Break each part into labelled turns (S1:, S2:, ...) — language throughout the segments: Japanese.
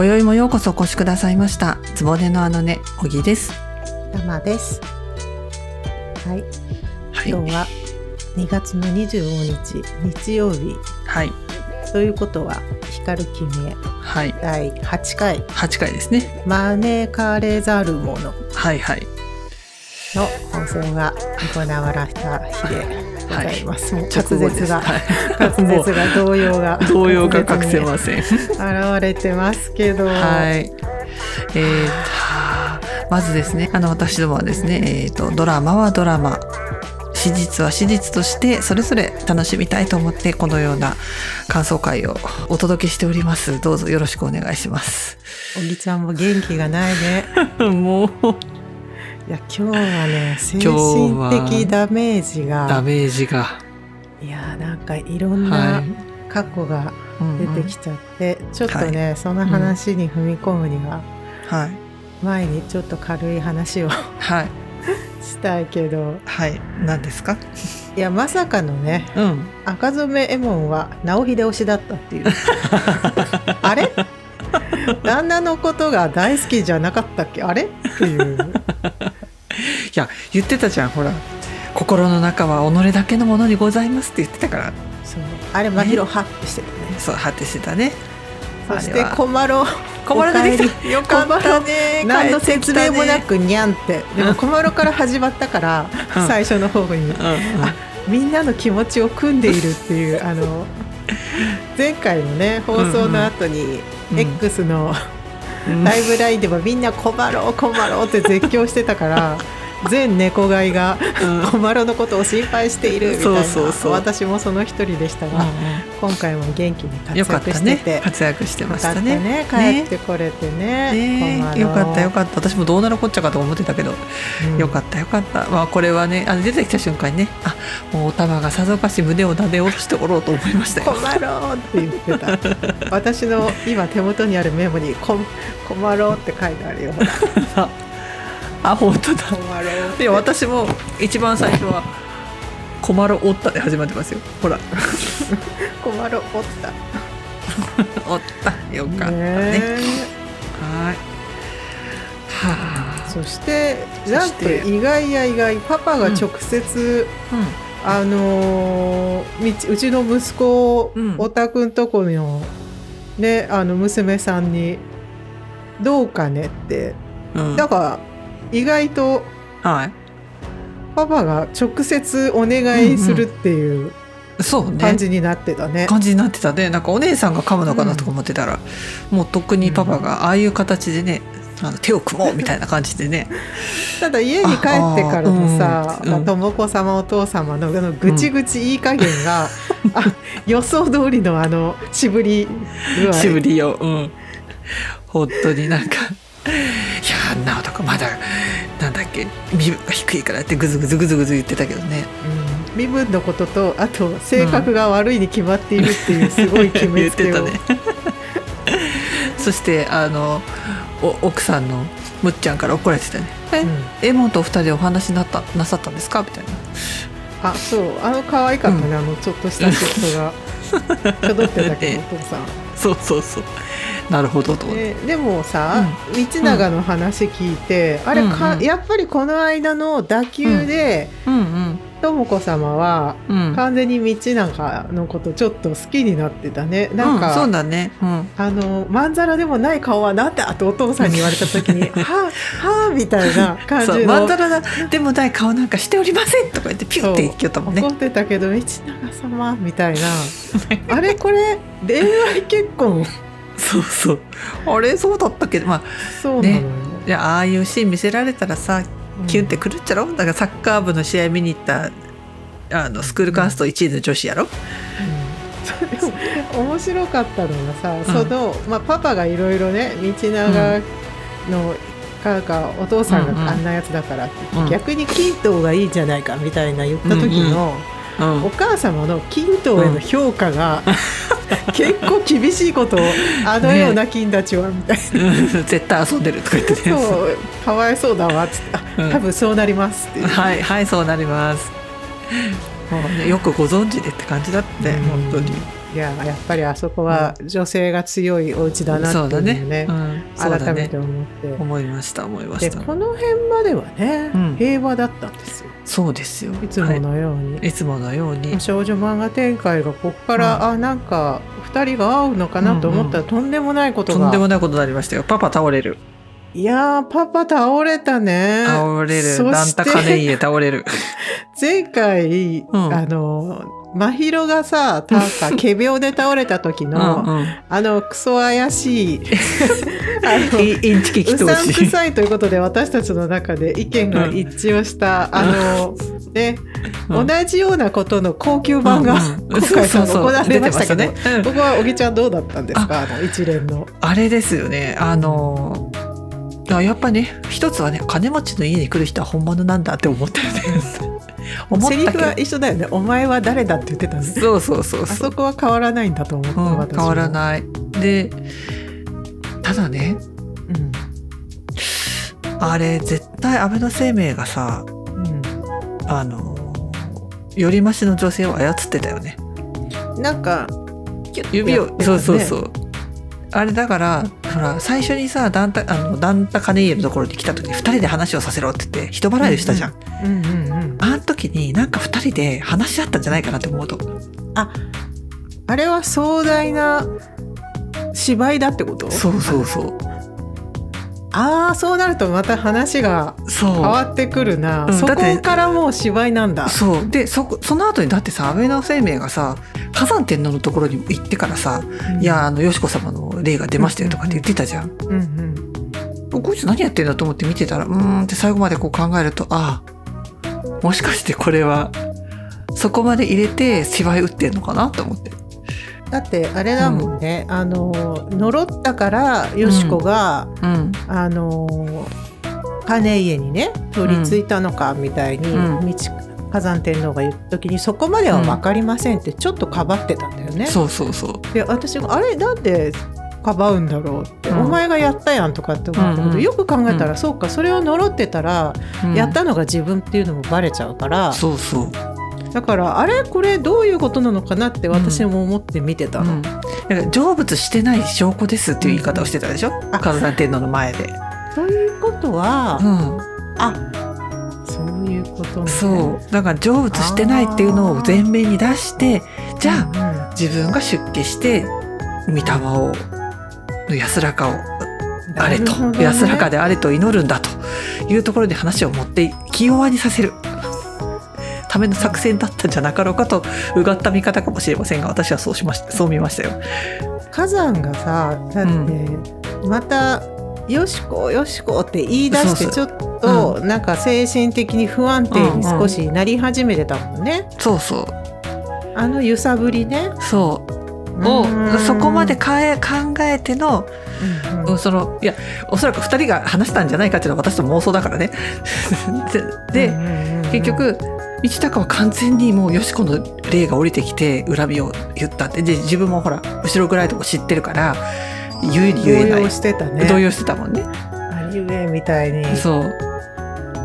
S1: 今宵もようこそお越しくださいましたつぼねのあのね小木です
S2: 玉です。はい、
S1: はい
S2: 今日は2月の25日日曜日
S1: はい
S2: ということは光る君へ
S1: はい
S2: 第8回
S1: 8回ですね
S2: 招かれざる者の
S1: はいはいの
S2: 放送が行われた日でございます。もう
S1: 直
S2: 滑舌が、滑舌が動揺が
S1: 動揺が隠せません
S2: 現れてますけど、
S1: はい。えーはあまずですね、あの私どもはですね、えーとドラマはドラマ、史実は史実としてそれぞれ楽しみたいと思ってこのような感想会をお届けしております。どうぞよろしくお願いします。
S2: おぎちゃんも元気がないね。
S1: もう
S2: いや今日はね精神的ダメージが。
S1: ダメージが、
S2: いやなんかいろん
S1: は、
S2: ない。過去が出てきちゃって、ちょっとね、その話に踏み込むには、
S1: はい。
S2: 前にちょっと軽い話を
S1: はい。
S2: したいけど。
S1: はい。何ですか？
S2: いやまさかのね
S1: うん。
S2: 赤染め右衛門は直秀推しだったっていう。あれ？旦那のことが大好きじゃなかったっけ？あれ？っていう
S1: いや言ってたじゃんほら。心の中は己だけのものにございますって言ってたから。
S2: そう。あれ真宙ハッとしてたね。
S1: そう果てしてたね。
S2: そして
S1: あれは。
S2: 困ろう
S1: 小丸出てきよかったね。
S2: 何の説明もなくにゃんってでも小丸から始まったから、
S1: うん。
S2: 最初の方に。
S1: うんうん。
S2: あみんなの気持ちを組んでいるっていうあの前回のね放送の後に、
S1: うん。
S2: X の
S1: うん
S2: ライブラインでもみんな困ろう困ろうって絶叫してたから全猫飼いが
S1: うん。
S2: 困ろうのことを心配しているみたいな
S1: そうそうそう。
S2: 私もその一人でしたが、今回も元気に活躍してて、
S1: ね。活躍してまし
S2: たた
S1: ね。
S2: ね。帰ってこれてね
S1: よかったよかった。私もどうなるこっちゃかと思ってたけど、
S2: うん。
S1: よかったよかった。まあこれはねあの出てきた瞬間にねあもうお玉がさぞかし胸をなで下ろしておろうと思いましたよ。
S2: 困ろうって言ってた。私の今手元にあるメモにこ「困ろう」って書いてあるよ
S1: あ本当だいや私も一番最初は「困るおった」で始まってますよ。ほら。
S2: 困ろうおった。
S1: おった。よかったね。
S2: ね
S1: はい。はあ。
S2: そしてなんと意外や意外パパが直接、
S1: うん。
S2: あのーうちの息子、
S1: うん。
S2: おたくんとこのねあの娘さんに「どうかね」って。
S1: うん。
S2: だから意外と
S1: はい。
S2: パパが直接お願いするっていう
S1: そうね。
S2: 感じになってたね。
S1: 感じになってたね。なんかお姉さんが噛むのかなとか思ってたら、もうとっくにパパがああいう形でねあの手を組もうみたいな感じでね。
S2: ただ家に帰ってからのさ
S1: ああーうん。
S2: まあ智子様お父様のあのぐちぐちいい加減が、あ予想通りのあの渋り具合。
S1: しぶりよ。うん。本当になんか「いやあんな男まだなんだっけ身分が低いから」ってグズグズグズグズ言ってたけどね。
S2: うん。身分のこととあと性格が悪いに決まっているっていうすごい決めつけを、
S1: 言ってたね。そしてあのお奥さんのむっちゃんから怒られてたね「え、
S2: うん。
S1: エモンとお二人でお話になったなさったんですか?」みたいな。
S2: あそう。あの可愛かったね、
S1: うん。
S2: あのちょっとしたショットが。ちょどってたけど、
S1: ね
S2: お父さん。
S1: そうそうそうなるほどと。思って、
S2: ででもさ、道長の話聞いて、あれか、
S1: うんうん。
S2: やっぱりこの間の打球で、
S1: うん。
S2: 智子様は
S1: うん。うん
S2: 完全に道長のことちょっと好きになってたね。なんか、
S1: うん、そうだね、うん、
S2: あのまんざらでもない顔はなんだとお父さんに言われた時に「はあはあ」みたいな感じの。
S1: まんざらなでもない顔なんかしておりませんとか言ってピュッて言っったもんね。
S2: 怒ってたけど「道長様」みたいな。あれこれ恋愛結婚？
S1: そうそう。あれそうだったけ？どまあ
S2: そうなのよ、
S1: いやああいうシーン見せられたらさキュンってくるっちゃろ？だからサッカー部の試合見に行ったあのスクールカースト1位の女子やろ、
S2: でも 面白かったのがさ、
S1: ん。
S2: その、まあ、パパがいろいろね道長の、かがお父さん
S1: うんうん。
S2: があんなやつだからって言って、
S1: うん。
S2: 逆に均等がいいんじゃないかみたいな言った時の、
S1: うん
S2: お母様の均等への評価が、結構厳しいことを あのような金たちはみたいな、
S1: うん。絶対遊んでるとか言ってね。
S2: そう。かわいそうだわっつって。あ
S1: うん。
S2: 多分そうなりますって
S1: はいはいそうなります。もうねよくご存知でって感じだって、
S2: うん。
S1: 本当に
S2: いややっぱりあそこは女性が強いお家だなっていうね,、
S1: うん、そうだ
S2: 改め
S1: ね。
S2: て思って、
S1: 思いました思いました。
S2: でこの辺まではね、
S1: うん。
S2: 平和だったんですよ。
S1: そうですよ。
S2: いつものように、
S1: はい、いつものように。
S2: 少女漫画展開がここから、
S1: うん。
S2: あなんか2人が会うのかなと思ったら、とんでもないこと
S1: と
S2: が
S1: んでもないことになりましたよ。パパ倒れる。
S2: いやーパパ倒れたね。
S1: 倒れる。
S2: そ
S1: ランタカネ
S2: して
S1: 家倒れる。
S2: 前回、
S1: ん。
S2: あの真宙がさ なんか仮病で倒れた時
S1: うん
S2: の、
S1: うん。
S2: あのクソ怪しい あの
S1: イインチキ祈
S2: うさんくさいということで私たちの中で意見が一致をした、あのね、
S1: うん。
S2: 同じようなことの高級版が、今回
S1: そうそうそう。
S2: 行われましたけど
S1: ね。うん。
S2: ここは小木ちゃんどうだったんですか？あ。の一連の。
S1: あれですよね。あのあやっぱね一つはね金持ちの家に来る人は本物なんだって思ったよね
S2: セリフは
S1: け
S2: 一緒だよね「お前は誰だ?」って言ってたんです
S1: どそうそうそう。
S2: あ
S1: そ
S2: こは変わらないんだと思った、
S1: うん、
S2: 私
S1: 変わら
S2: い、
S1: ない。でただねあれ絶対安倍の生命がさ
S2: うん。うん
S1: あのよりましの女性を操ってたよね。
S2: なんか
S1: 指を、
S2: ね
S1: そうそうそう。あれだからほら最初にさダンタあのダンタカネイエのところに来た時に2人で話をさせろって言って人払いをしたじゃん、
S2: うんうんうん
S1: あの時になんか2人で話し合ったんじゃないかなって思うと。
S2: あれは壮大な芝居だってこと？
S1: そうそうそう。
S2: ああそうなるとまた話が
S1: そう。
S2: 変わってくるな、そ
S1: うんだって
S2: こからもう芝居なんだ。
S1: そう。でそこその後にだってさ安倍の生命がさ火山天皇のところに行ってからさ「いやあのよしこ様の霊が出ましたよ」とかって言ってたじゃん。
S2: うんうん。
S1: こいつ何やってんだと思って見てたらうーんって最後までこう考えるとああもしかしてこれはそこまで入れて芝居打ってんのかなと思って。
S2: だってあれだもんね、あの呪ったからよしこが、
S1: うん
S2: あの金家にね取り付いたのかみたいに、
S1: うん
S2: 道火山天皇が言った時にそこまでは分かりませんってちょっとかばってたんだよね。
S1: そうそうそう。
S2: で私があれなんでかばうんだろうって、
S1: うん。
S2: お前がやったやんとかって思ったけど、
S1: うんうん。
S2: よく考えたら、そうかそれを呪ってたら、
S1: うん。
S2: やったのが自分っていうのもバレちゃうから
S1: そうそう。
S2: だからあれこれどういうことなのかなって私も思って見てたの。
S1: うん、だから成仏してない証拠ですっていう言い方をしてたでしょ、
S2: あ
S1: 火山天皇の前で。
S2: ということは、
S1: うん、
S2: あそういうことね。
S1: そう。だから成仏してないっていうのを前面に出してじゃあ
S2: あ、
S1: 自分が出家して御霊をの安らかをあれと、
S2: ね
S1: 安らかであれと祈るんだというところで話を持って気弱にさせる。ための作戦だったんじゃなかろうかとうがった見方かもしれませんが私はそうしましたそう見ましたよ。
S2: 火山がさだって、また「よしこよしこ」って言い出してちょっとなんか精神的に不安定に少しなり始めてたもんね、
S1: そうそう。
S2: あの揺さぶりね。
S1: そうを
S2: うん。
S1: そこまでかえ考えての
S2: うん
S1: そのいやおそらく2人が話したんじゃないかっていうのは私と妄想だからね。で結局道高は完全にもうよしこの霊が降りてきて恨みを言ったって。で自分もほら後ろ暗いとこ知ってるから言えに言えない。
S2: 動揺してたね。
S1: 動揺してたもんね。
S2: ありゆえみたいに。
S1: そう。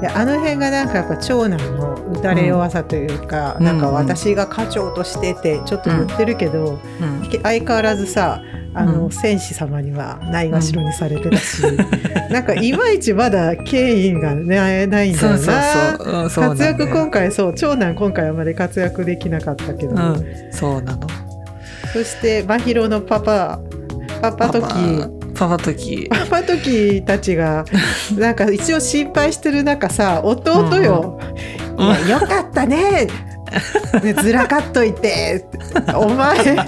S2: であの辺がなんかやっぱ長男の打たれ弱さというか、
S1: うん。
S2: なんか私が課長としてってちょっと言ってるけど、
S1: うん。
S2: 相変わらずさあの、
S1: うん。
S2: 戦士様にはないがしろにされてたし、なんかいまいちまだ権威が、ね、ないんだよな。活躍今回そう長男今回はあまり活躍できなかったけど、
S1: うん。そうなの。
S2: そして真宙のパパパパ時
S1: パパ時
S2: パパ時たちがなんか一応心配してる中さ弟よ「
S1: うん
S2: よかったね」ねずらかっといて。お前。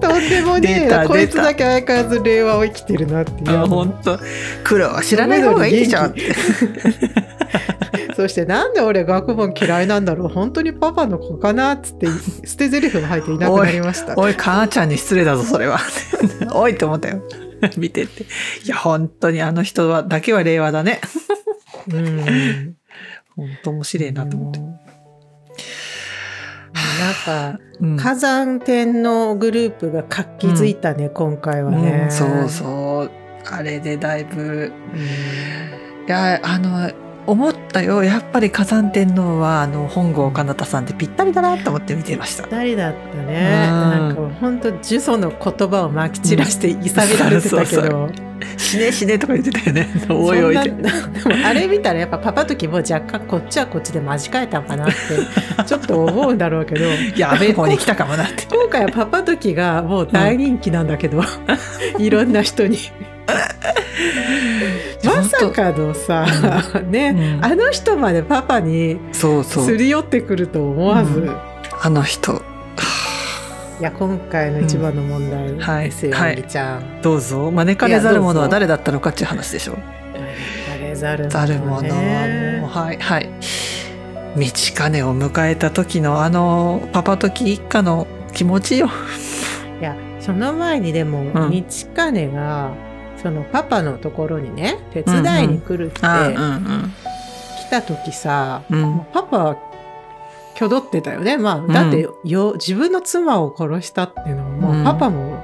S2: とんでもねえ。なこいつだけ相変わらず令和を生きてるなっていう。
S1: あ本当。苦労は知らない方がいいでしょって
S2: そしてなんで俺学問嫌いなんだろう。本当にパパの子かなっつって捨て台詞が入っていなくなりました。
S1: おい母ちゃんに失礼だぞそれは。おいって思ったよ。見てて。いや本当にあの人はだけは令和だね。
S2: うん
S1: 本当面白いなと思って、
S2: なんか
S1: うん
S2: 火山天皇グループが活気づいたね、今回はね、
S1: うんそうそう。あれでだいぶ。いやあの思ったよやっぱり火山天皇はあの本郷奏太さんでぴったりだなと思って見てました。
S2: 二人だったね。
S1: うん
S2: なんか本当呪詛の言葉をまき散らしていさびられてたけ
S1: そうそう
S2: ど。
S1: 死ね死ねとか言ってたよね。おいおい
S2: でもあれ見たらやっぱパパ時も若干こっちはこっちで間違えたのかなって ちょっと思うんだろうけど
S1: やべえ方に来たかもなって。
S2: 今回はパパ時がもう大人気なんだけど、いろんな人に。まさかのさ、ね、
S1: うん
S2: あの人までパパに
S1: そうそう。
S2: すり寄ってくると思わず、
S1: うんあの人。
S2: いや今回の一番の問題ですよ、
S1: うんはい
S2: みちゃん。
S1: どうぞ招かれざる者は誰だったのかっていう話でしょう。
S2: あれざる
S1: ざる者はもうはいはい。道金を迎えた時のあのパパ時一家の気持ちよ。
S2: いやその前にでも、
S1: ん
S2: 道金がそのパパのところにね手伝いに来るって、
S1: あうん
S2: 来た時さ、
S1: うん。
S2: パパは挙動ってたよね。まあだってよ、自分の妻を殺したっていうのももうパパも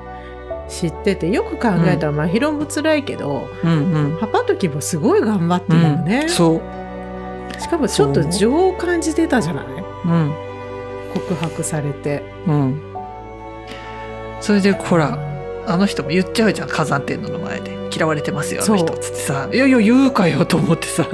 S2: 知っててよく考えたら、まあヒロも辛いけど
S1: うんうん。
S2: パパ時もすごい頑張ってるよね、
S1: そう。
S2: しかもちょっと情を感じてたじゃない？
S1: うん。
S2: 告白されて。
S1: うん。それでほらあの人も言っちゃうじゃん火山天皇の前で。嫌われてますよあの人。つってさ。いやいや言うかよと思ってさ。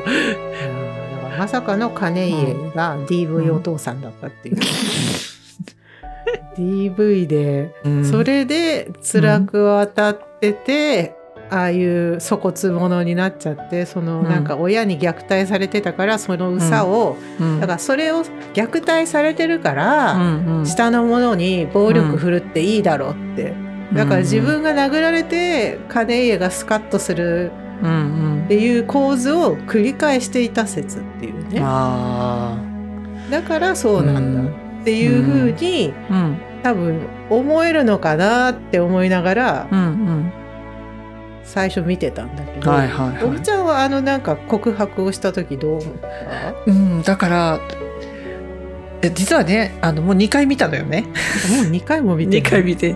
S2: まさかの金家が DV お父さんだったっていう、DV で
S1: うん。
S2: それで辛く渡ってて、ああいう粗骨者になっちゃってその
S1: うん
S2: なんか親に虐待されてたからそのうさを、
S1: うん。
S2: だからそれを虐待されてるから、
S1: うんうん。
S2: 下の者に暴力振るっていいだろうって、だから自分が殴られて金家がスカッとするっていう構図を繰り返していた説っていうね。
S1: あ
S2: だからそうなんだ。っていうふうに、
S1: あうん。
S2: 多分思えるのかなって思いながら
S1: うんうん。
S2: 最初見てたんだけど、
S1: はいはいはい。
S2: おびちゃんはあのなんか告白をした時どう思った？
S1: うんだからえ実はねあのもう2回見たのよね。
S2: もう2回も見て
S1: 2回見て。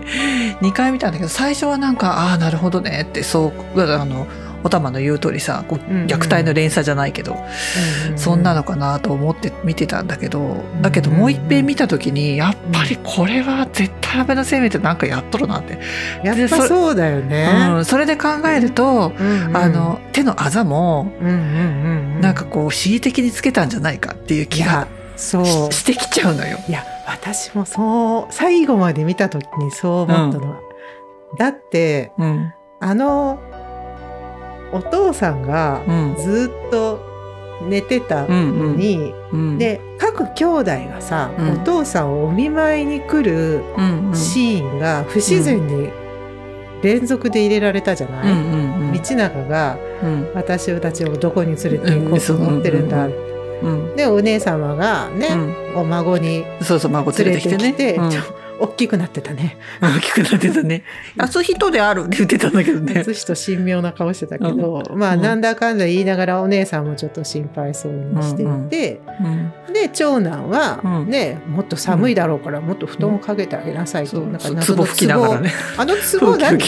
S1: 2回見たんだけど最初はなんかああなるほどね。ってそうあのおたまの言う通りさこう
S2: うんうん。
S1: 虐待の連鎖じゃないけど、
S2: うんうん
S1: そんなのかなと思って見てたんだけどだけどもう一遍見た時にやっぱりこれは絶対安倍の生命ってなんかやっとるなって、
S2: やっぱそうだよね、
S1: うん、それで考えると、
S2: うんうん
S1: あの手のあざも
S2: うんうんうんうん。
S1: なんかこう恣意的につけたんじゃないかっていう気が
S2: そう。
S1: ししてきちゃうのよ。
S2: いや私もそう最後まで見た時にそう思ったのは、だって
S1: うん。
S2: あのお父さんが
S1: うん。
S2: ずっと寝てた
S1: うんうん。
S2: のに、
S1: うん、
S2: で各兄弟がさ、
S1: うん。
S2: お父さんをお見舞いに来る
S1: うんうん。
S2: シーンが不自然に連続で入れられたじゃない、
S1: うんうんうん。
S2: 道長が
S1: うん。
S2: 私たちをどこに連れて行こうと思ってるんだ、
S1: うんうん。
S2: でお姉様がね、
S1: うん。
S2: お孫に
S1: そうそう孫連れてきてね。
S2: ちょ大きくなってたね。
S1: 大きくなってたね。初人であるって言ってたんだけどね。
S2: 初人神妙な顔してたけど、まあ
S1: うん。
S2: なんだかんだ言いながらお姉さんもちょっと心配そうにしていて、
S1: うん
S2: で長男は
S1: うん。
S2: ね、もっと寒いだろうからもっと布団をかけてあげなさいと、なんか
S1: つ
S2: 謎の
S1: ぼ吹きながらね。
S2: あの壺何？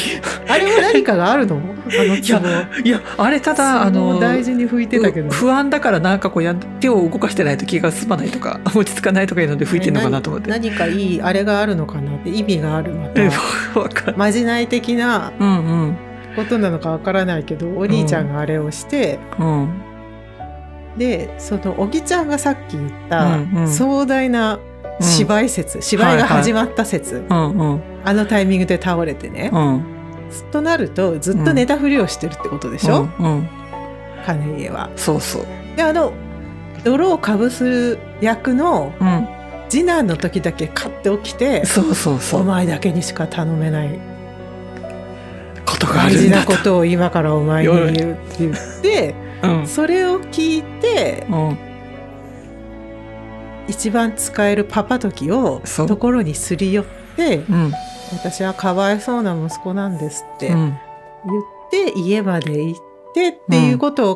S2: あれは何かがあるの？あの
S1: いや
S2: 壺。
S1: いやあれただあ
S2: 壺
S1: の
S2: を大事に拭いてたけど
S1: う不安だからなんかこうや手を動かしてないと気が済まないとか落ち着かないとかいうので吹いてるのかなと思って。
S2: 何何かいいあれがあるの？かなって意味があるま
S1: え
S2: たまじない的な
S1: うん
S2: ことなのかわからないけどお兄ちゃんがあれをして、
S1: うん。うん
S2: でそのおぎちゃんがさっき言った
S1: うんうん。
S2: 壮大な芝居説、芝居が始まった説、
S1: うんうん。
S2: あのタイミングで倒れてね、
S1: うん。
S2: となるとずっと寝たふりをしてるってことでしょ、
S1: うんうん。
S2: 金家は。
S1: そうそう。
S2: であの泥をかぶす役の
S1: うん
S2: 次男の時だけカッて起きて
S1: そうそうそう。
S2: お前だけにしか頼めない。
S1: ことがあ
S2: 大
S1: るんだと。
S2: 事なことを今からお前に言うって言って
S1: うん。
S2: それを聞いて
S1: うん。
S2: 一番使えるパパ時をところにすり寄って
S1: うん。
S2: 私はかわいそうな息子なんですって言
S1: うん。
S2: って家まで行ってっていうことを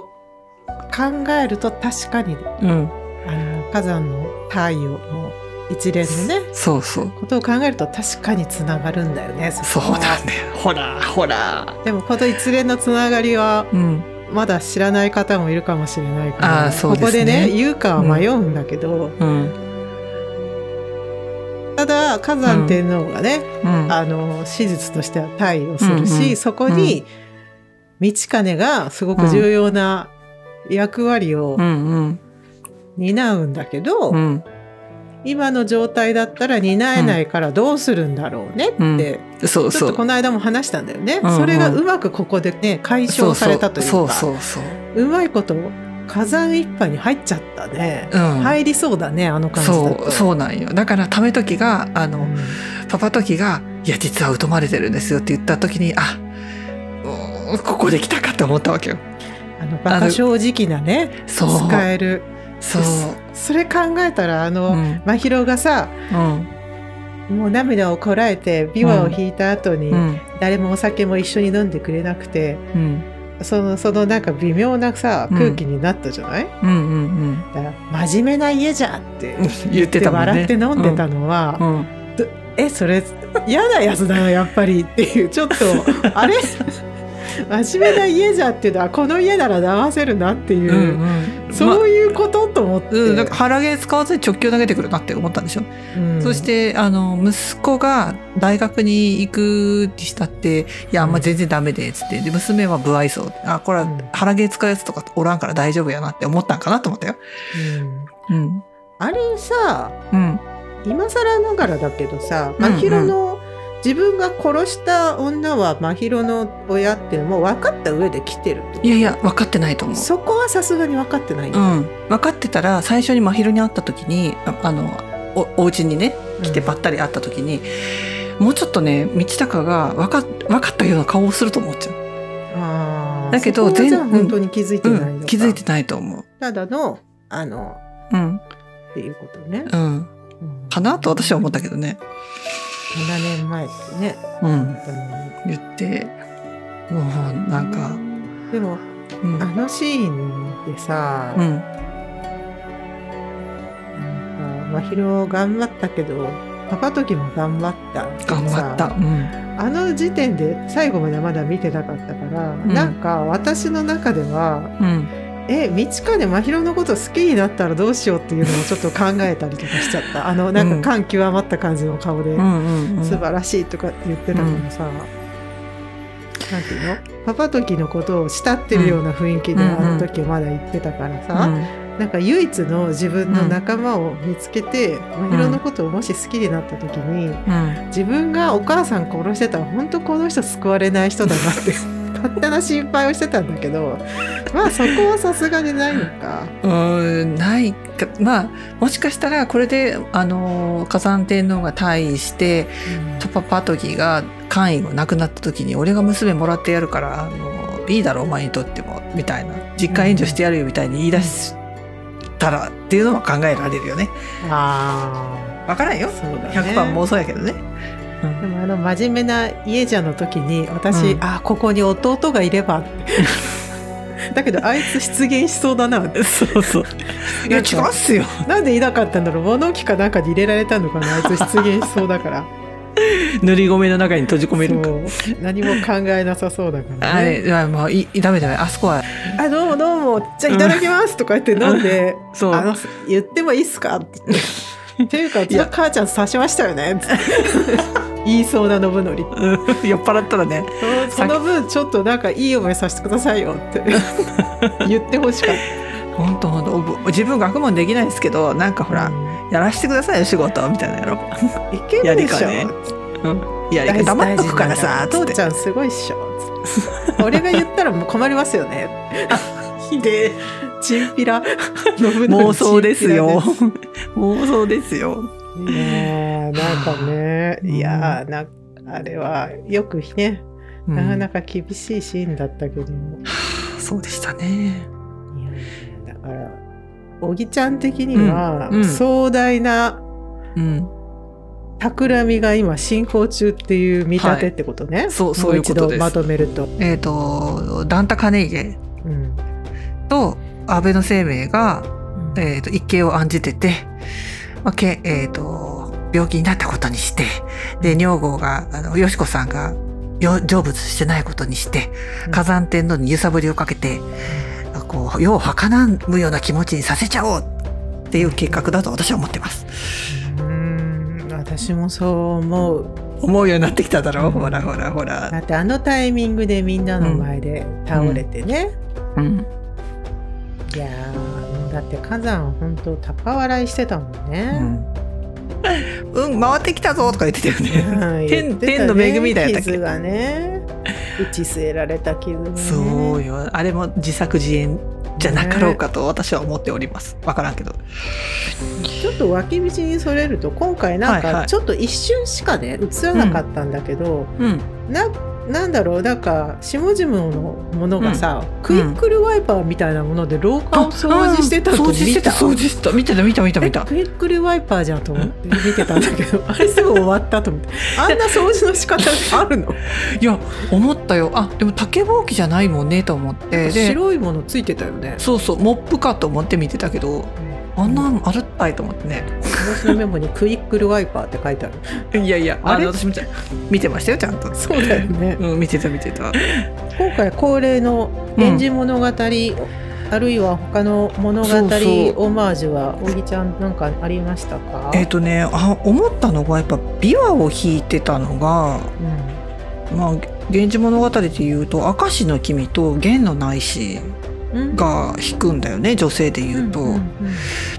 S2: 考えると確かに
S1: うん。
S2: あの火山の太陽の一連のね
S1: そうそう。
S2: ことを考えると確かにつながるんだよね
S1: そうなんだよほらほら。
S2: でもこの一連のつながりは
S1: うん。
S2: まだ知らない方もいるかもしれないから
S1: ね。
S2: ここでね言うかは迷うんだけど、
S1: うん。
S2: ただ火山天皇がね、
S1: うん。
S2: あの史実としては退位をするし、
S1: うんうん
S2: そこに道兼がすごく重要な役割を
S1: うんうん。
S2: 担うんだけど、
S1: うん
S2: 今の状態だったら担えないからどうするんだろうねって、
S1: そうそう。
S2: ちょっとこの間も話したんだよね、
S1: うんうん。
S2: それがうまくここでね解消されたというか
S1: そうそうそうそう。
S2: うまいこと火山一派に入っちゃったね、
S1: うん。
S2: 入りそうだねあの感じだ
S1: そ
S2: と
S1: うそうなんよ。だからため時があの、
S2: うん。
S1: パパ時が「いや実は疎まれてるんですよ」って言った時にあここで来たかって思ったわけよ。
S2: あのバカ正直なね
S1: そう。
S2: 使える。
S1: そう、
S2: それ考えたらあの、
S1: うん。
S2: 真宙がさ
S1: うん。
S2: もう涙をこらえて琵琶を弾いた後に、
S1: うん。
S2: 誰もお酒も一緒に飲んでくれなくて
S1: うん。
S2: そのそのなんか微妙なさ
S1: うん。
S2: 空気になったじゃない、
S1: うんうん
S2: だから真面目な家じゃって
S1: う ん言って。
S2: 笑って飲んでたのは、
S1: うん。
S2: えそれ嫌なやつだなやっぱりっていうちょっとあれ？真面目な家じゃっていうのはこの家なら騙せるなっていう、
S1: うんうん。
S2: そういうことと思って、
S1: まうん、なんか腹毛使わずに直球投げてくるなって思ったんでしょ、
S2: うん。
S1: そしてあの息子が大学に行くにしたって「いやあんま全然ダメで」っつって。で娘は不愛想。あこれは
S2: うん。
S1: 腹毛使うやつとかおらんから大丈夫やなって思ったんかなと思ったよ。
S2: うん。
S1: うん。
S2: あれさ
S1: うん。
S2: 今更ながらだけどさ
S1: うんうん。
S2: 真宙の、自分が殺した女は真宙の親ってもう分かった上で来てる
S1: いやいや分かってないと思う。
S2: そこはさすがに分かってない。
S1: うん、分かってたら最初に真宙に会った時にああのおお家にね来てばったり会った時に、もうちょっとね道高が分か分かったような顔をすると思っちゃう。
S2: あー。
S1: だけど全
S2: 本当に気づいてない
S1: うん、気づいてないと思う。
S2: ただのあの
S1: うん
S2: っていうことね、
S1: うん、
S2: うん。
S1: かなと私は思ったけどね。
S2: 7年前ってね。
S1: うん、言って。もうなんか、
S2: でも
S1: うん。
S2: あのシーンでさ、
S1: うん。
S2: なんか真宙頑張ったけどパパ時も頑張った。
S1: 頑
S2: さ
S1: 張った。うん。
S2: あの時点で最後までまだ見てなかったから、
S1: ん。
S2: なんか私の中では
S1: うん
S2: え道かで真宙のこと好きになったらどうしようっていうのをちょっと考えたりとかしちゃった。あのなんか感極まった感じの顔で、
S1: うんうんうん。
S2: 素晴らしいとかって言ってたからさ、なんていうの？パパ時のことを慕ってるような雰囲気で
S1: うん
S2: あの時はまだ言ってたからさ、なんか唯一の自分の仲間を見つけて、真宙のことをもし好きになった時に
S1: うん。
S2: 自分がお母さん殺してたら本当この人救われない人だなって勝手な心配をしてたんだけどまあそこはさすがにないのか。
S1: うんないかまあもしかしたらこれであの火山天皇が退位してトパパトギが官位がなくなった時に俺が娘もらってやるからあのいいだろお前にとってもみたいな実家援助してやるよみたいに言い出したらっていうのは考えられるよね。
S2: あ
S1: わからんよ
S2: ね。
S1: 100%妄想やけどね。
S2: でもあの真面目な家じゃの時に私、
S1: うん。
S2: あここに弟がいれば だけどあいつ出現しそうだな。って
S1: そうそう。いや違うっすよ。
S3: なんでいなかったんだろう。物置かなんかに入れられたのかなあいつ出現しそうだから。
S1: 塗り米の中に閉じ込める
S2: 何も考えなさそうだから
S1: あ
S2: ね
S1: れ、いやもういダメダメ。あそこは。
S2: あどうもどうも。じゃあいただきますとか言って飲んで
S1: そう。
S2: あの言ってもいいっすかって。言っていうかうちの母ちゃん刺しましたよね。言いそうな信則。
S1: うん。酔っ払ったらね。
S2: その分ちょっとなんかいい思いさせてくださいよって 言ってほしかった。
S1: 本当本当。自分学問できないですけどなんかほら、やらしてくださいよ仕事みたいなやろ。
S2: いけるでしょ、
S1: やりかね。うん。いや黙っとくからさ。
S2: 父ちゃんすごいっしょ。俺が言ったらもう困りますよね。
S1: ひで
S2: チンピラ。
S1: 妄想です。よ。妄想ですよ。
S2: ピラですいやーなんかね
S1: うん。
S2: いやーなあれはよくね
S1: うん。
S2: なかなか厳しいシーンだったけど、
S1: そうでしたね。
S2: いやだから小木ちゃん的には
S1: うん。うん。
S2: 壮大な
S1: うん。
S2: 企みが今進行中っていう見立てってことね、
S1: そうそういうことです。
S2: まとめると、
S1: えっ、とダンタカネイゲ
S2: うん。
S1: と安倍の生命がえー、と一計を案じてて、まあけえー、と病気になったことにしてで女房があのよしこさんがよ成仏してないことにして火山天皇に揺さぶりをかけて、こう世を儚むような気持ちにさせちゃおうっていう計画だと私は思ってます。
S2: うん。私もそう思う。
S1: 思うようになってきただろう、ほらほらほら。
S2: だってあのタイミングでみんなの前で倒れてね、
S1: うん、
S2: いやーだって火山本当高笑いしてたもん
S1: う
S2: ね、
S1: ん、うん、回ってきたぞとか言ってたよね。
S2: うん
S1: 天の恵みだよだっけ。
S2: 傷がね。打ち据えられた傷がね。
S1: そうよ、あれも自作自演じゃなかろうかと私は思っております。わからんけど。
S2: ちょっと脇道にそれると今回なん
S1: はいはい。
S2: かちょっと一瞬しかね映らなかったんだけど、
S1: うん、
S2: ななんだろうなんか下々のものがさ、
S1: ん。
S2: クイックルワイパーみたいなもので廊下を掃除してたの
S1: 掃除してた、
S2: 見
S1: 掃除してた、見てた、見た、見た、見た。
S2: えクイックルワイパーじゃんと思って見てたんだけど。あれすぐ終わったと思って。あんな掃除の仕方あるの？
S1: いや、思ったよ。あ、でも竹ぼうきじゃないもんねと思って。で、
S2: 白いものついてたよね。
S1: そうそう、モップかと思って見てたけど、あんなんあるったいと思ってね。
S2: 私のメモにクイックルワイパーって書いてある。
S1: いやいや、
S2: あれ？
S1: 私見て見てましたよ、ちゃんと。
S2: そうだよね。
S1: うん、見てた、見てた。
S2: 今回恒例の「源氏物語」あるいは他の物語オマージュは小木ちゃんなんかありましたか？
S1: えっ、とね、あ、思ったのが、やっぱ琵琶を弾いてたのが、まあ、源氏物語でいうと、明石の君と弦のないし
S2: うん
S1: が弾くんだよね、女性で言うと。
S2: んんん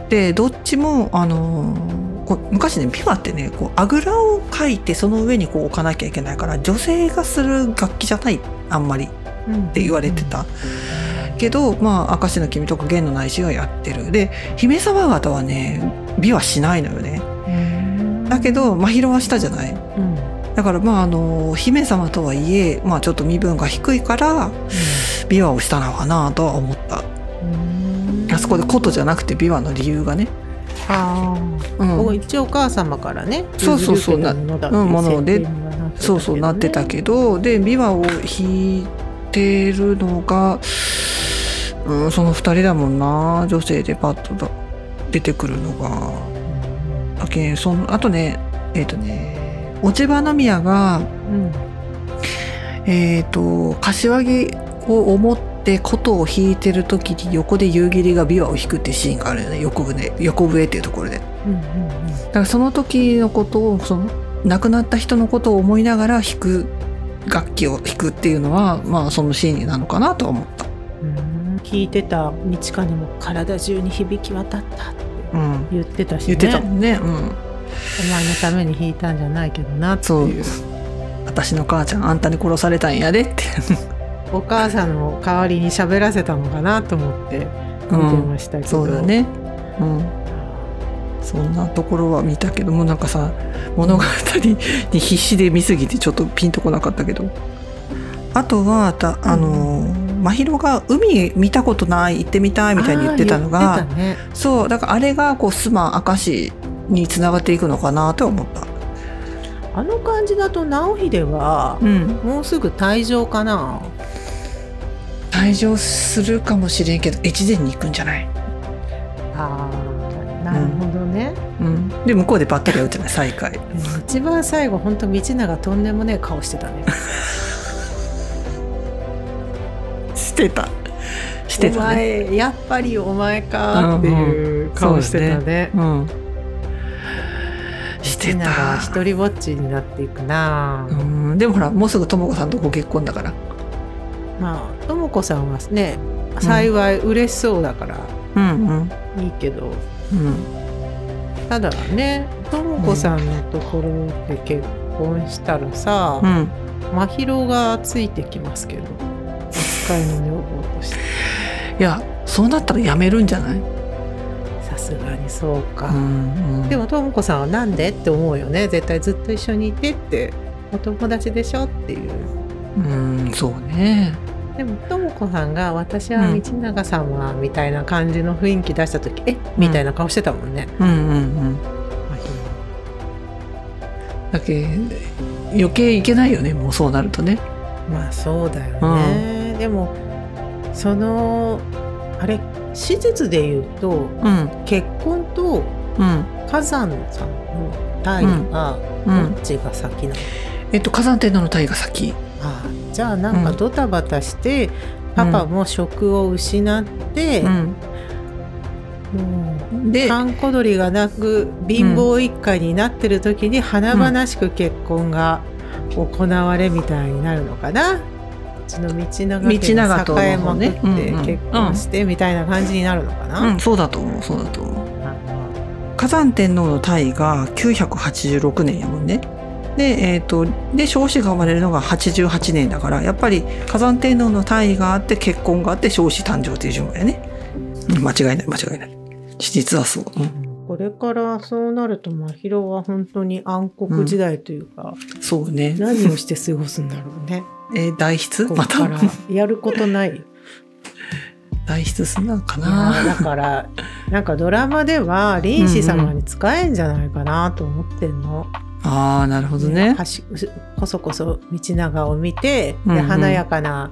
S1: でどっちもあのーこう昔ね琵琶ってねこうあぐらをかいてその上にこう置かなきゃいけないから女性がする楽器じゃないあんまり。っ
S2: うん
S1: て言われてた、けどまあ明石の君とか弦のないしがやってる。で姫様方はね琵琶しないのよね。
S2: うん
S1: だけど真宙はしたじゃない。
S2: うん
S1: だからまああの姫様とはいえ、まあ、ちょっと身分が低いから琵琶をしたのかなとは思った。
S2: うん。
S1: あそこで琴じゃなくて琵琶の理由がね、
S2: あ
S1: うん、
S2: ー一応お母様からね
S1: そうそうそう。
S2: 譲り受けたもの
S1: で。そうそうなってたけど。で琵琶を弾いてるのが、うん、その二人だもんな。女性でパッとだ出てくるのが。だけんそのあとねえっ、とね落ち葉宮が
S2: うん。
S1: えっ、と柏木を思って琴を弾いてる時に横で夕霧が琵琶を弾くっていうシーンがあるよね。横船横笛っていうところで。
S2: うんうん
S1: だからその時のことをその亡くなった人のことを思いながら弾く楽器を弾くっていうのはまあそのシーンなのかなとは思った。
S2: うん。うん聞いてた道かにも体中に響き渡ったって
S1: うん、
S2: 言ってたし、ね、
S1: 言ってたもんね。うん、
S2: お前のために弾いたんじゃないけどなって
S1: そう。
S2: いう。
S1: 私の母ちゃんあんたに殺されたんやでって。
S2: お母さんの代わりに喋らせたのかなと思って見てましたけど、
S1: そうだね。うん。そんなところは見たけどもなんかさ物語に必死で見すぎてちょっとピンとこなかったけど。あとはたあの真宙が海見たことない行ってみたいみたいに言ってたのが
S2: ね。
S1: そうだからあれがこうスマ明石につながっていくのかなと思った。
S2: あの感じだと直秀は
S1: うん、
S2: もうすぐ退場かな？
S1: 退場するかもしれんけど越前に行くんじゃない、
S2: あーなるほどね、
S1: うん、で向こうでばったり会うじゃない？再会。
S2: 一番最後本当道長とんでもねえ顔してたね。
S1: してた。して
S2: お
S1: たね。
S2: 前やっぱりお前かっていう顔してたね,、
S1: うんして
S2: 道長は
S1: た
S2: 一人ぼっちになっていくな、
S1: うん。でもほらもうすぐとも子さんとご結婚だから。
S2: まあとも子さんはね幸い嬉しそうだから。
S1: うんうん。
S2: いいけど、
S1: うん。
S2: ただねとも子さんのところで結婚したらさ、
S1: うん。
S2: 真宙がついてきますけど扱いの女房として。
S1: いやそうなったらやめるんじゃない、
S2: さすがにそうか、
S1: うんうん、
S2: でもとも子さんはなんでって思うよね。絶対ずっと一緒にいてって。お友達でしょっていう。
S1: うんそうね。
S2: でもとも子さんが「私は道長様」みたいな感じの雰囲気出した時「えみたいな顔してたもんね、
S1: うんうんうん。だけ余計いけないよねもうそうなるとね。
S2: まあそうだよね、でもそのあれ史実で言うと
S1: うん。
S2: 結婚と
S1: うん。
S2: 火山さんの代は
S1: うん。
S2: どっちが先なの、
S1: えっと火山天皇の体が先。
S2: あじゃあなんかドタバタして、パパも職を失って、
S1: で
S2: 閑古鳥がなく貧乏一家になってる時に華々しく結婚が行われみたいになるのかな？うちの道長家
S1: の
S2: 栄えまくって
S1: うんうん。
S2: 結婚してみたいな感じになるのかな。
S1: うん、そうだと思う。そうだと思う。火山天皇の退位が986年やもんね。でえっ、とで彰子が生まれるのが88年だからやっぱり火山天皇の退位があって結婚があって彰子誕生っていう順番やね、うん、間違いない間違いない。史実はそう、うん。
S2: これからそうなると真宙は本当に暗黒時代というか、
S1: そうね。
S2: 何をして過ごすんだろうね。
S1: えー代筆？また？
S2: やることない。
S1: 代筆すんのかな？
S2: だからなんかドラマでは臨死様に使えんじゃないかなと思ってんの。
S1: ああなるほどね。
S2: こそこそ道長を見て、で
S1: うんうん。
S2: 華やかな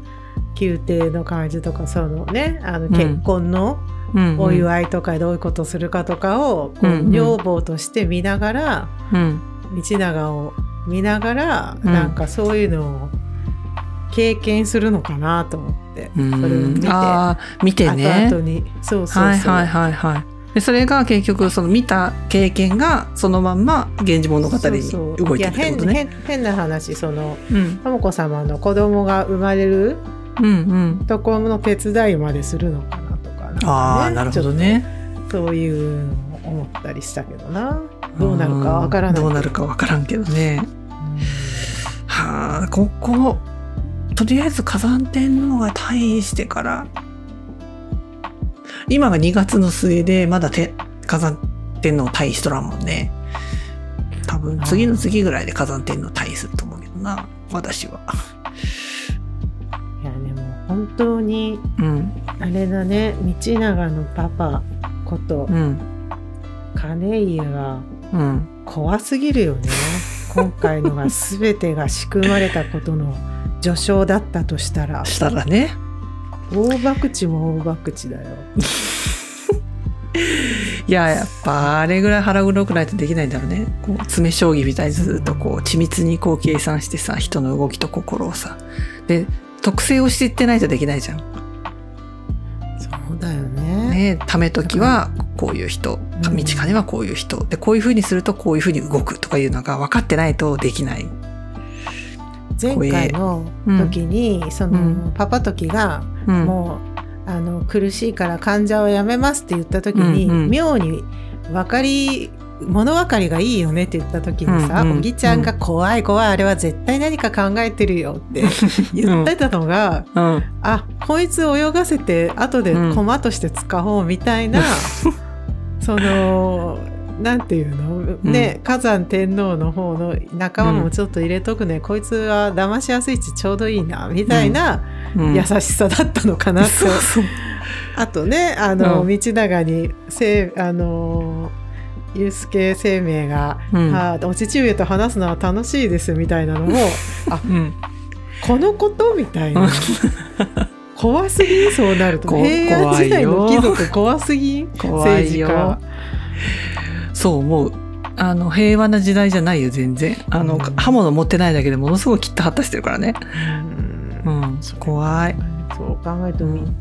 S2: 宮廷の感じとかそのねあの結婚の
S1: うんうん。
S2: お祝いとかどういうことするかとかをこう
S1: うんうん。
S2: 女房として見ながら
S1: うん。
S2: 道長を見ながら、
S1: うん。
S2: なんかそういうのを経験するのかなと思って、
S1: うん。
S2: それを見て。
S1: ああ見てね。
S2: 後々に。そうそうそう、
S1: はいはいはいはいでそれが結局その見た経験がそのまんま「源氏物語」に動いてるってことね。
S2: いや変変変な話その
S1: うん。
S2: 子様の子供が生まれるところの手伝いまでするのかなとかね
S1: ああなるほどね。
S2: そういうのを思ったりしたけどな。どうなるかわからない
S1: ど。うなるかわからんけどね。はあこことりあえず火山天皇が退位してから今が2月の末でまだて火山天皇退位しとらんもんね。多分次の次ぐらいで火山天皇退位すると思うけどな私は。
S2: いやでも本当に
S1: うん
S2: あれだね道長のパパこと
S1: うん
S2: 金家が
S1: うん。
S2: 怖すぎるよね今回のが全てが仕組まれたことの序章だったとしたら。
S1: したらね。
S2: 大博打も大博打だよ。
S1: いややっぱあれぐらい腹黒くないとできないんだろうね。こう詰将棋みたいにずっとこう緻密にこう計算してさ人の動きと心をさ。で特性を知ってないとできないじゃん。
S2: そうだよね。
S1: ねため時はこういう人。
S2: うん。
S1: 道金はこういう人。でこういうふうにするとこういうふうに動くとかいうのが分かってないとできない。
S2: 前回の時に、その、
S1: うん。
S2: パパ時が
S1: うん、
S2: もうあの苦しいから患者をやめますって言った時に、
S1: うんうん。
S2: 妙に分かり物分かりがいいよねって言った時にさ、
S1: うんうん。
S2: おぎちゃんが怖い怖いあれは絶対何か考えてるよって 言ってたのが、
S1: うん。
S2: あこいつ泳がせて後で駒として使おうみたいな、そのなんていうの？ね、火山天皇の方の仲間もちょっと入れとくね、こいつは騙しやすいしちょうどいいなみたいな
S1: うん。
S2: 優しさだったのかなっあとねあの、
S1: うん。
S2: 道長にせあのユースケ生命が、
S1: うん。
S2: あお父上と話すのは楽しいですみたいなのも あ
S1: うん。
S2: このことみたいな。怖すぎ？んそうなると。
S1: こ
S2: 平安時代の貴族怖すぎ？ん
S1: 怖いよ。
S2: 政
S1: そう思う。あの平和な時代じゃないよ全然。あの、
S2: うん。
S1: 刃物持ってないだけでものすごい切ったはったしてるからね。
S2: 治家
S1: うん。怖い。
S2: そう考えるとみ、
S1: うん。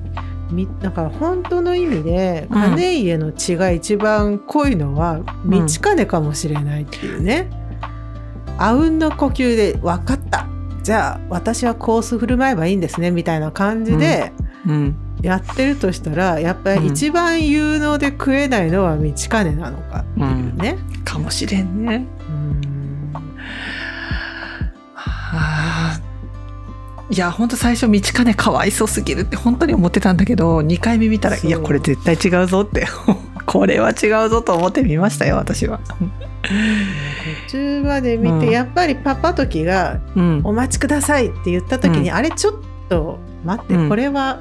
S2: みだから本当の意味で
S1: うん。
S2: 金家の血が一番濃いのは道金かもしれないっていうね、あうんの呼吸で分かった。じゃあ私はコース振る舞えばいいんですねみたいな感じで
S1: うん
S2: やってるとしたら、やっぱり一番有能で食えないのは道金なのかっていうね。
S1: かもしれんね。
S2: うん。
S1: はあいや本当最初道金かわいそうすぎるって本当に思ってたんだけど2回目見たらいやこれ絶対違うぞって。これは違うぞと思って見ましたよ私は。
S2: 途中まで見て、
S1: うん。
S2: やっぱりパパ時が
S1: うん「
S2: お待ちください」って言った時に、
S1: うん。
S2: あれちょっと待って、
S1: うん。
S2: これは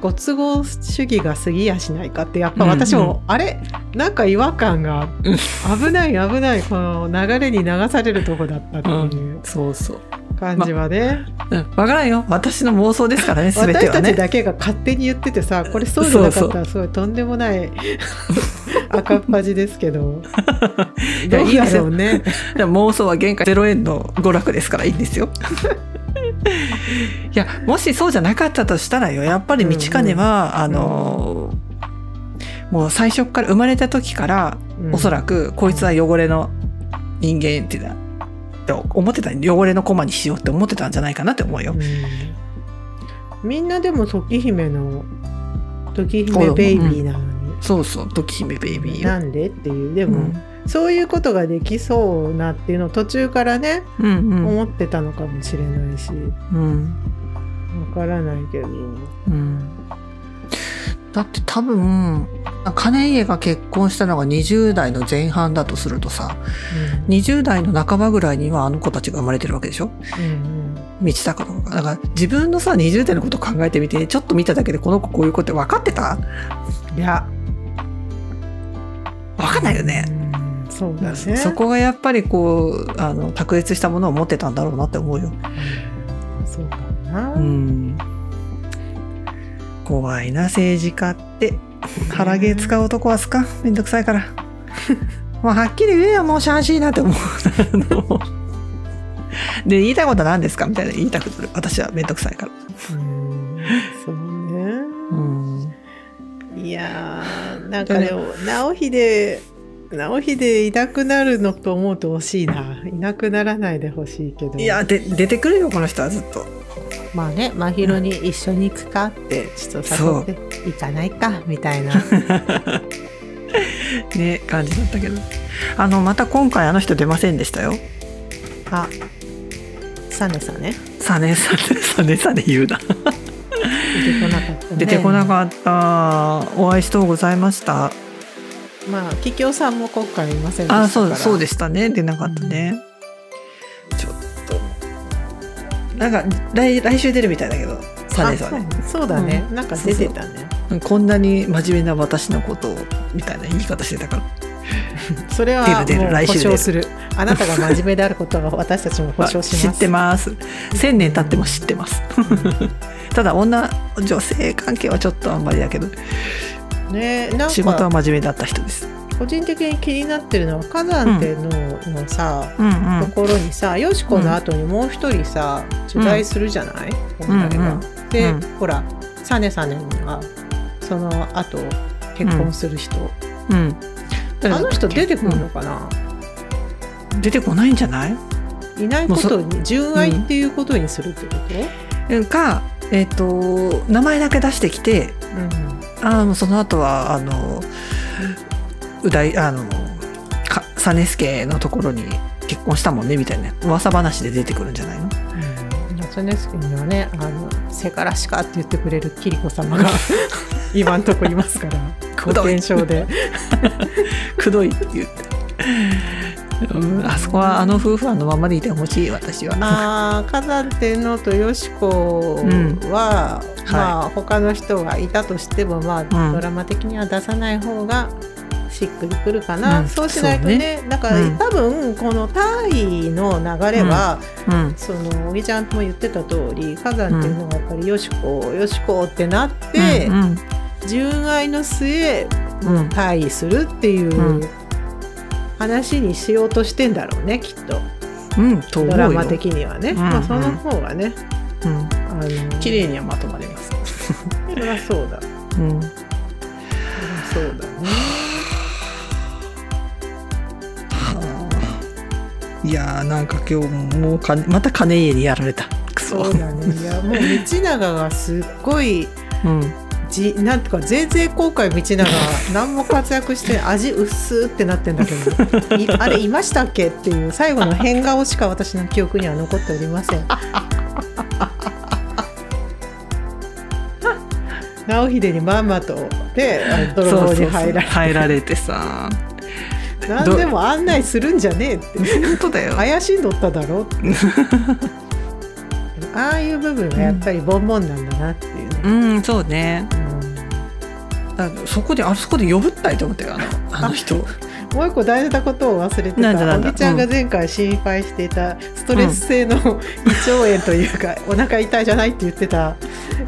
S2: ご都合主義が過ぎやしないかってやっぱ私も、あれ？なんか違和感が
S1: うん
S2: 危ない危ない。この流れに流されるとこだったっていう
S1: そうそう。
S2: 感じはね、
S1: うん、わからんよ。私の妄想ですからね全て
S2: 私たち。だけが勝手に言っててさこれそうじゃなかったらすごいとんでもない 赤っ端ですけど。
S1: いや
S2: どうだろうね。
S1: でも妄想は原価0円の娯楽ですからいいんですよ。いやもしそうじゃなかったとしたらよ。やっぱり道金は、あのもう最初から生まれた時から、
S2: うん。
S1: おそらくこいつは汚れの人間って思ってた汚れの駒にしようって思ってたんじゃないかなって思うよ。
S2: うん。みんなでも時姫の時姫ベイビーなのに、
S1: そうそう時姫ベイビーよ。
S2: なんでっていう。でも、
S1: うん
S2: そういうことができそうなっていうのを途中からね、
S1: うんうん。
S2: 思ってたのかもしれないし。
S1: うん。
S2: わからないけど。
S1: うん。だって多分金家が結婚したのが20代の前半だとするとさ20代の半ばぐらいにはあの子たちが生まれてるわけでしょ？
S2: うん
S1: 道高とかだから自分のさ20代のことを考えてみてちょっと見ただけでこの子こういう子って分かってた？
S2: うんいや。
S1: 分かんないよね。
S2: うんそうだね。
S1: そこがやっぱりこうあの卓越したものを持ってたんだろうなって思うよ。
S2: そうかな、
S1: うん。怖いな政治家って。腹毛使う男はすか？めんどくさいから。もうはっきり言えよもうしゃあしいなって思う。で言いたいことは何ですか？みたいな言いたくなる。私はめんどくさいから。
S2: うん。そうね。
S1: うん。
S2: いやーなんかでも直秀直秀いなくなるのと思うと惜しいな。いなくならないでほしいけど。
S1: いやで出てくるよこの人はずっと。
S2: まあね真宙に一緒に行くかってちょっと誘って行かないかみたいな。
S1: ね感じだったけど。あのまた今回あの人出ませんでしたよ。
S2: あサネさね。
S1: さねさねさねさね言うな。
S2: 出てこなかったね。
S1: 出てこなかった。お会いしとうございました
S2: まあ桔梗さんも今回いませんでしたから。
S1: あそうそうでしたね。出なかったね。ちょっと。なんか来来週出るみたいだけど。さねさね。
S2: あそうだね、なんか出てたね。
S1: こんなに真面目な私のことをみたいな言い方してたから。
S2: それは
S1: 来週出る。
S2: 証する。あなたが真面目であることは私たちも保証します
S1: 知ってます。千年経っても知ってます。ただ女女性関係はちょっとあんまりだけど
S2: ねなん
S1: 仕事は
S2: か
S1: 真面目だった人です。
S2: 個人的に気になってるのは火山天皇のさ、
S1: うん。うん
S2: ところにさよしこの後にもう一人さ取材するじゃない？
S1: うん
S2: で、
S1: うん
S2: ほらサネサネがその後結婚する人、
S1: うん。
S2: あの人出てくるのかな、
S1: 出てこないんじゃない？
S2: いないことに純愛っていうことにするってこと、
S1: うん。かえっ、と名前だけ出してきてあのその後はあのうだいあのか実助のところに結婚したもんねみたいな噂話で出てくるんじゃないの？
S2: うん。サネスケにはねあの「せからしか」って言ってくれるキリコ様が 今んとこいますから保険証で。
S1: くどいって言って、うん、あそこはあの夫婦はあのままでいてほしい私は。
S2: まあ火山天皇とよしこは、まあ他の人がいたとしてもまあ、
S1: うん。
S2: ドラマ的には出さない方がしっくりくるかな、
S1: うん
S2: そうしないとねなんか、
S1: うん。
S2: 多分このタイの流れは、
S1: うん。
S2: そのおぎちゃんも言ってた通り火山天皇がやっぱりよしこよしこってなって、
S1: うん
S2: 純愛の末
S1: うんうん。
S2: 退位するっていう、
S1: うん
S2: 話にしようとしてんだろうねきっと。
S1: うん、と
S2: ドラマ的にはね、
S1: ん
S2: まあ、その方がね、
S1: うん、
S2: あの
S1: 綺麗にはまとまります。
S2: そりゃそうだ。
S1: うん、
S2: そりゃそうだね。
S1: いやーなんか今日もう金また金家にやられた。くそ。
S2: そうだね。いやもう道長がすっごい
S1: うん、
S2: じなんとか前々公開道長何も活躍して味薄ってなってんだけど。いあれいましたっけっていう最後の変顔しか私の記憶には残っておりません。直秀にまんまとで泥棒に入られ
S1: 入られてさ。
S2: 何でも案内するんじゃねえって。
S1: 本当だよ。
S2: 怪しんどっただろって。ああいう部分がやっぱりボンボンなんだなっていうね、
S1: うん、そうね。
S2: うん
S1: だからそこであそこで呼ぶったいと思ってあのあの人。
S2: もう一個大事なことを忘れてたおぎちゃんが前回心配していたストレス性の胃腸炎というか、お腹痛いじゃないって言ってた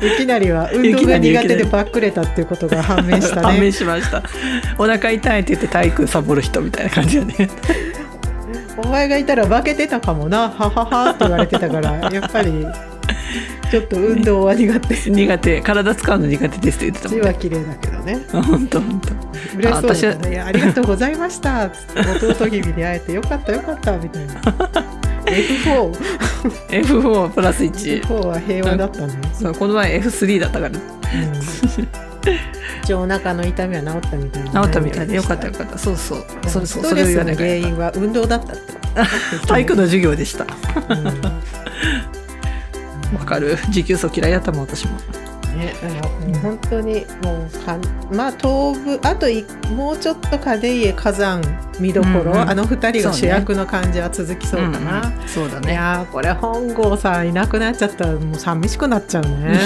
S2: いきなりは運動が苦手でばっくれたっていうことが判明した
S1: 判明
S2: ね
S1: しました。お腹痛いって言って体育サボる人みたいな感じだね。
S2: お前がいたら化けてたかもなはははって言われてたからやっぱりちょっと運動は苦手。
S1: 苦手。体使うの苦手ですって言ってたもんね。
S2: 字は綺麗だけどね。
S1: 本当本
S2: 嬉しそうだね。いやありがとうございました」つって弟君に会えて「よかったよかった」みたいな F4
S1: 当 F4 プラス1
S2: F4 は平和だったね、
S1: そうこの前 F3 だったから。
S2: うん、一応お腹の痛みは治ったみたいな。
S1: 治ったみたいで。よかったよかった。そうそう。それそうそれを
S2: 原因は運動だったって。
S1: 体育の授業でした。
S2: うん。ね
S1: わかる。持久走嫌いやったもん私も。
S2: だからもう本当にもうかんまあ東部あといもうちょっと金家火山見どころ、
S1: うんうん。
S2: あの二人
S1: そうね。
S2: が主役の感じは続きそうかな、
S1: んん。そうだ
S2: い
S1: ね
S2: やーこれ本郷さんいなくなっちゃったらもう寂しくなっちゃうね。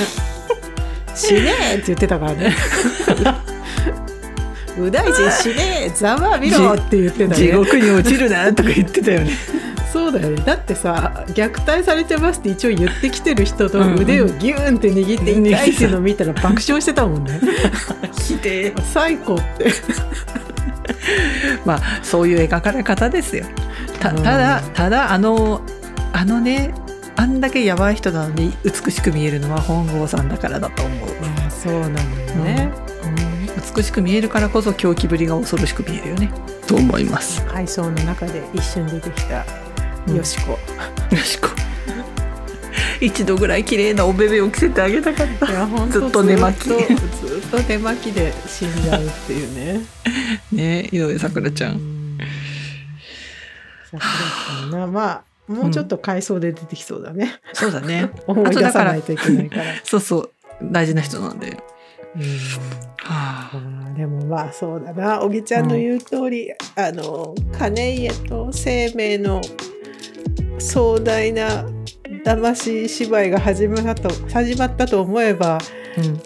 S2: 死ねえって言ってたからね。右大臣死ねえざまあ見ろって言ってた
S1: 地
S2: ね。
S1: 獄に落ちるなとか言ってたよね
S2: そうだよね。だってさ虐待されてますって一応言ってきてる人と腕をギューンって握って
S1: うん
S2: 痛いっていうのを見たら 爆笑してたもんね。
S1: ひでえ。
S2: 最高って。
S1: まあそういう描かれ方ですよ。ただただあのあのねあんだけやばい人なのに美しく見えるのは本郷さんだからだと思う、
S2: ああそうなんだよね、
S1: 美しく見えるからこそ狂気ぶりが恐ろしく見えるよね。と思います。
S2: 階層の中で一瞬出てきた
S1: うん
S2: よしこ、
S1: よしこ。一度ぐらい綺麗なおべべを着せてあげたかった。
S2: いや本
S1: ずっと寝巻き。
S2: ずっと寝巻きで死んじゃうっていうね。
S1: ね井上咲楽ちゃん。
S2: んさくらちゃんなまあもうちょっと階層で出てきそうだね、
S1: そうだね。
S2: 思い出さないといけないから。
S1: そうそう。大事な人なんで、は
S2: うん。
S1: あ、
S2: あーでもまあそうだな。小木ちゃんの言う通り、あの金家と生命の壮大な騙し芝居が始まったと始まったと思えば
S1: うん。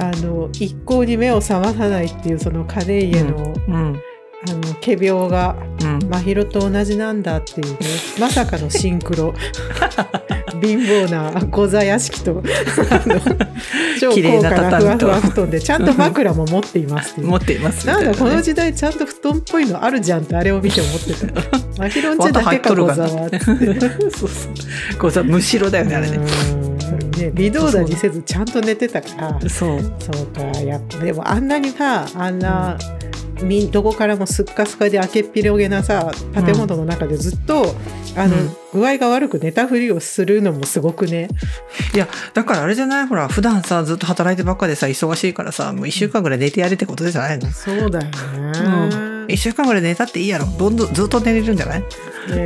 S2: あの一向に目を覚まさないっていうその金家の,、
S1: うん。
S2: あの仮病が
S1: うん。
S2: 真宙と同じなんだっていうね。まさかのシンクロ 貧乏な御座屋敷と 超高価なふわふわ布団でちゃんと枕も持っています
S1: 持っています
S2: ないんだこの時代ちゃんと布団っぽいのあるじゃんってあれを見て思ってた。マヒロンチだけかござわって。
S1: そうそう。こうさむしろだよねあれね。
S2: うん。ね微動だにせずちゃんと寝てたから。
S1: そう。
S2: そうかやっぱでもあんなにさあんな、みどこからもすっかすかで開けっぴろげなさ建物の中でずっと、あの、
S1: うん。
S2: 具合が悪く寝たふりをするのもすごくね。
S1: いやだからあれじゃない？ほら普段さずっと働いてばっかでさ忙しいからさもう1週間ぐらい寝てやれってことじゃないの、
S2: そうだよね。
S1: うん、1週間ぐらい寝たっていいやろ。どんどんずっと寝れるんじゃない？
S2: ね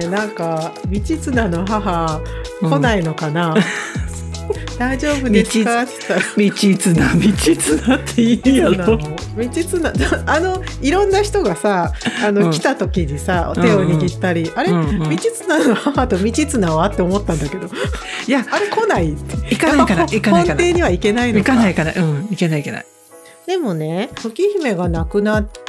S2: えなんか道綱の母
S1: うん。
S2: 来ないのかな、大丈夫ですか？って言ったら。
S1: 道綱道綱っていいやろ
S2: 道綱あのいろんな人がさあの、
S1: うん。
S2: 来た時にさ手を握ったり、あれ、
S1: うんうん。
S2: 道綱の母と道綱は？って思ったんだけど。
S1: いや
S2: あれ来ない？って
S1: 行かないから行かないから。
S2: 本邸には行けないの
S1: 行かないから。うん行けない行けない。
S2: でもね時姫が亡くなって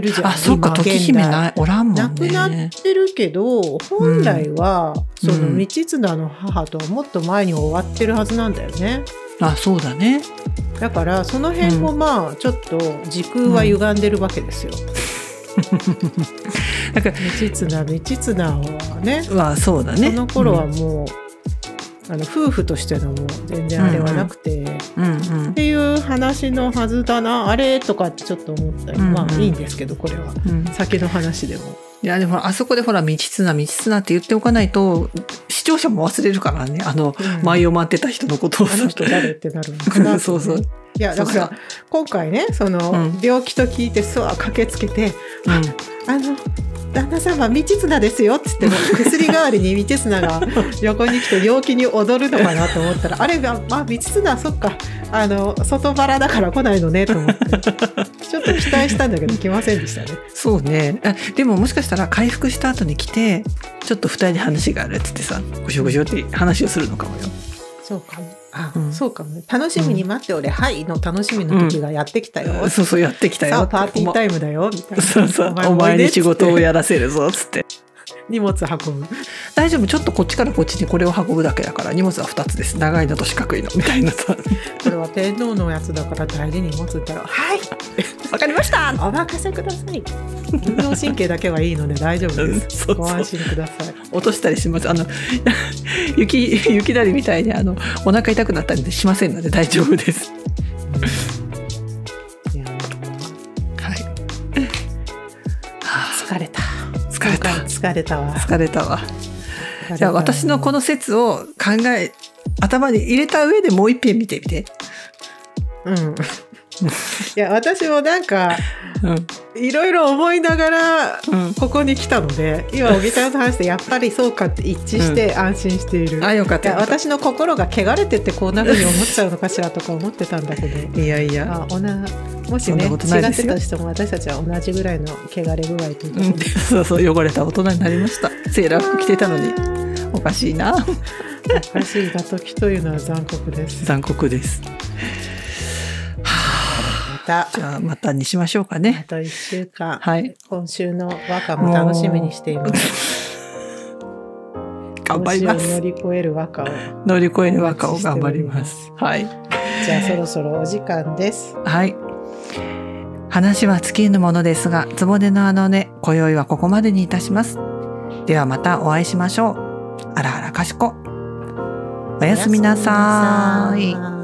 S2: るじゃん。
S1: あそっか
S2: 今
S1: 時姫ないおらんもんね。
S2: 亡くなってるけど本来は、
S1: うん。
S2: その
S1: うん。
S2: 道綱の母とはもっと前に終わってるはずなんだよね。
S1: あそうだね。
S2: だからその辺もまあちょっと時空は歪んでるわけですよ。
S1: だから
S2: 道綱道綱はね。
S1: まあそうだね。
S2: その頃はもう、あの夫婦としてのもう全然あれはなくて、っ
S1: うんうん。
S2: ていう話のはずだなあれとかってちょっと思ったり、
S1: うんうん。
S2: まあいいんですけどこれは。
S1: うん。
S2: 先の話でも。
S1: いやでもあそこでほら道綱道綱って言っておかないと視聴者も忘れるからね。あの、
S2: うん。
S1: 舞を待ってた人のことを。
S2: あの人誰ってなるのかな
S1: そうそう。
S2: いやだから今回ねその、
S1: うん。
S2: 病気と聞いてそう駆けつけて
S1: うん「
S2: あの旦那様道綱ですよ」っつっても 薬代わりに道綱が横に来て陽気に踊るのかなと思ったらあれが「まあ道綱そっか。あの外腹だから来ないのね」と思って。ちょっと期待したんだけど来ませんでしたね。
S1: そうね。あでももしかしたら回復した後に来てちょっと二人で話があるっつってさごしょごしょって話をするのかもよ。
S2: そうか。もあ、
S1: うん。
S2: そうかもね。楽しみに待っておれ、はいの楽しみの時がやってきたよ、
S1: そうそうやってきたよ。
S2: さあパーティータ
S1: イ
S2: イムだよ。みたいな。
S1: そうそう。お
S2: お
S1: 前に仕事を
S2: や
S1: やらせるぞっつって。
S2: 荷物運ぶ。
S1: 大丈夫。ちょっとこっちからこっちにこれを運ぶだけだから荷物は2つです。長いのと四角いの。みたいなさ。
S2: これは天皇のやつだから大事に持つったら「はい!」
S1: わかりました。
S2: お任せください。運動神経だけはいいので大丈夫
S1: うん
S2: です ご安心ください。
S1: 落としたりします。あの 雪雪だりみたいにあのお腹痛くなったりしませんので大丈夫です。はい。
S2: 疲れた。
S1: 疲れた。
S2: 疲れたわ。
S1: 疲れたわ。じゃあ私のこの説を考え頭に入れた上でもう一遍見てみて。
S2: うんいや私もなんか
S1: うん。
S2: いろいろ思いながら
S1: うん。
S2: ここに来たので今小木ちゃんと話してやっぱりそうかって一致して安心している、
S1: あよかっ
S2: いや
S1: たよかった。
S2: 私の心が汚れててこんな風に思っちゃうのかしらとか思ってたんだけど。
S1: いやいや。
S2: あおなもしね違ってたとしても私たちは同じぐらいの汚れ具合ということ
S1: うん。
S2: で、
S1: そうそう汚れた大人になりました。セーラー服着てたのに。おかしいな。
S2: おかしいな時というのは残酷です。
S1: 残酷です。
S2: また
S1: じゃあまたにしましょうか
S2: あ
S1: ね
S2: と1週間、
S1: はい。
S2: 今週の和歌も楽しみにしています。
S1: 頑張りま
S2: 今週を乗
S1: す
S2: り越える和歌を。
S1: 乗り越える和歌を頑張ります。はい。
S2: じゃあそろそろお時間です。
S1: はい。話は尽きぬものですがつぼねのあのね今宵はここまでにいたします。ではまたお会いしましょう。あらあらかしこ。おやすみ
S2: なさい